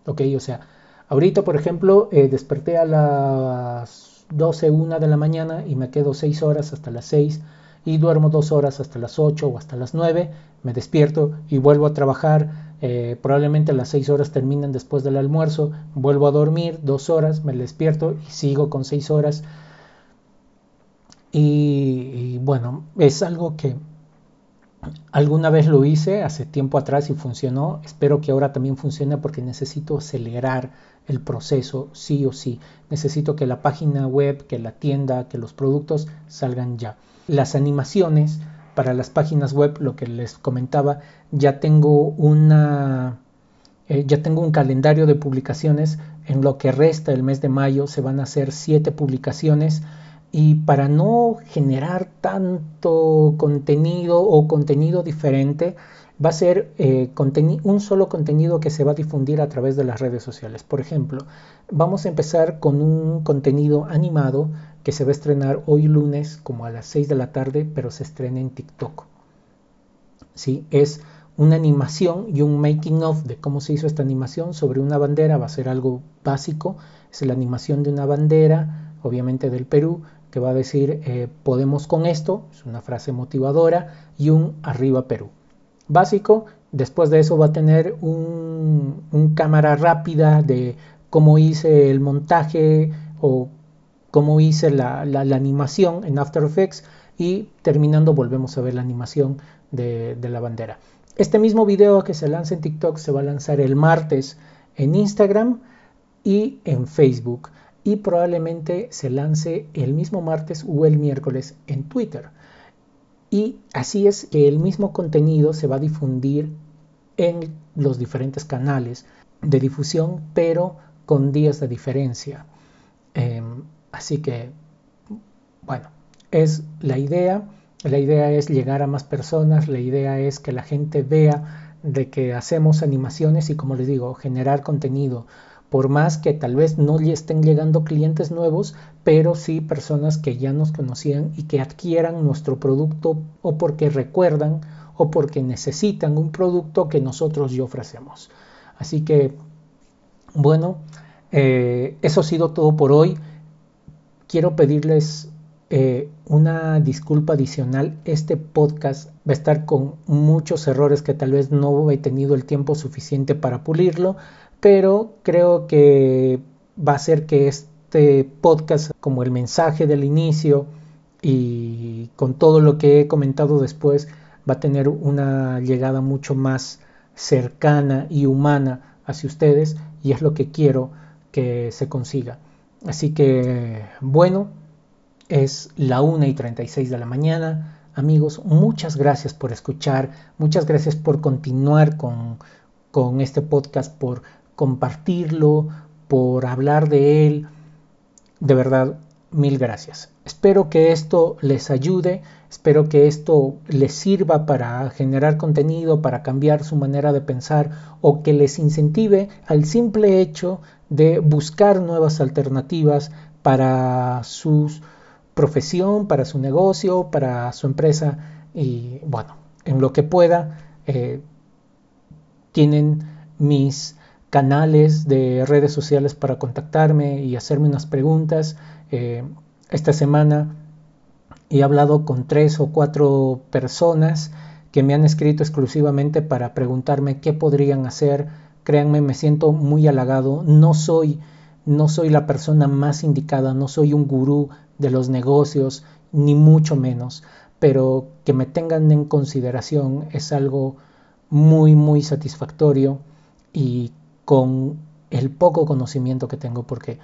Speaker 1: ¿Ok? O sea, ahorita, por ejemplo, eh, desperté a las 12, 1 de la mañana y me quedo 6 horas hasta las 6 y duermo 2 horas hasta las 8 o hasta las 9, me despierto y vuelvo a trabajar. Eh, probablemente las 6 horas terminan después del almuerzo, vuelvo a dormir 2 horas, me despierto y sigo con 6 horas. y bueno, es algo que Alguna vez lo hice hace tiempo atrás y funcionó. Espero que ahora también funcione porque necesito acelerar el proceso sí o sí. Necesito que la página web, que la tienda, que los productos salgan ya. Las animaciones para las páginas web, lo que les comentaba, ya tengo una eh, ya tengo un calendario de publicaciones. En lo que resta el mes de mayo se van a hacer siete publicaciones y para no generar tanto contenido o contenido diferente, va a ser eh, un solo contenido que se va a difundir a través de las redes sociales. Por ejemplo, vamos a empezar con un contenido animado que se va a estrenar hoy lunes como a las 6 de la tarde, pero se estrena en TikTok. ¿Sí? Es una animación y un making of de cómo se hizo esta animación sobre una bandera, va a ser algo básico, es la animación de una bandera, obviamente del Perú, que va a decir eh, podemos con esto, es una frase motivadora, y un arriba Perú. Básico, después de eso va a tener un, cámara rápida de cómo hice el montaje o cómo hice la, animación en After Effects y terminando volvemos a ver la animación de, de la bandera. Este mismo video que se lanza en TikTok se va a lanzar el martes en Instagram y en Facebook y probablemente se lance el mismo martes o el miércoles en Twitter. Y así es que el mismo contenido se va a difundir en los diferentes canales de difusión, pero con días de diferencia. Em, así que, bueno, es la idea. La idea es llegar a más personas, la idea es que la gente vea de que hacemos animaciones y como les digo, generar contenido por más que tal vez no le estén llegando clientes nuevos, pero sí personas que ya nos conocían y que adquieran nuestro producto o porque recuerdan o porque necesitan un producto que nosotros ya ofrecemos. Así que, bueno, eh, eso ha sido todo por hoy. Quiero pedirles eh, una disculpa adicional. Este podcast va a estar con muchos errores que tal vez no he tenido el tiempo suficiente para pulirlo, pero creo que va a ser que este podcast, como el mensaje del inicio y con todo lo que he comentado después, va a tener una llegada mucho más cercana y humana hacia ustedes y es lo que quiero que se consiga. Así que, bueno, es la 1 y 36 de la mañana. Amigos, muchas gracias por escuchar, muchas gracias por continuar con, con este podcast, por compartirlo, por hablar de él. De verdad, mil gracias. Espero que esto les ayude, espero que esto les sirva para generar contenido, para cambiar su manera de pensar o que les incentive al simple hecho de buscar nuevas alternativas para su profesión, para su negocio, para su empresa y bueno, en lo que pueda, eh, tienen mis canales de redes sociales para contactarme y hacerme unas preguntas. Eh, esta semana he hablado con tres o cuatro personas que me han escrito exclusivamente para preguntarme qué podrían hacer. Créanme, me siento muy halagado. No soy, no soy la persona más indicada, no soy un gurú de los negocios, ni mucho menos, pero que me tengan en consideración es algo muy, muy satisfactorio y con el poco conocimiento que tengo porque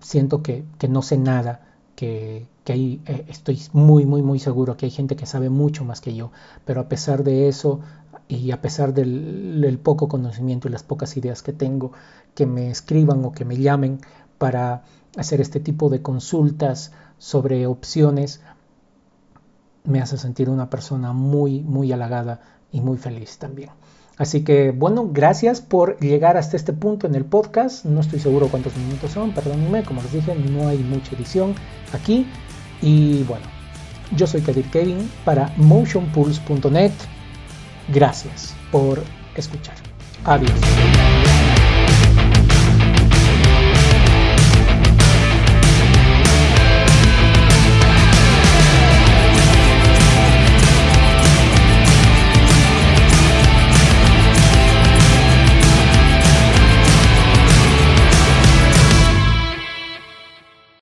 Speaker 1: siento que, no sé nada, que, que eh, estoy muy, muy, muy seguro que hay gente que sabe mucho más que yo, pero a pesar de eso y a pesar del, poco conocimiento y las pocas ideas que tengo, que me escriban o que me llamen para hacer este tipo de consultas sobre opciones, me hace sentir una persona muy, muy halagada y muy feliz también. Así que bueno, gracias por llegar hasta este punto en el podcast. No estoy seguro cuántos minutos son, perdónenme, como les dije, no hay mucha edición aquí. Y bueno, yo soy Kadir Kevin para motionpulse.net. Gracias por escuchar. Adiós.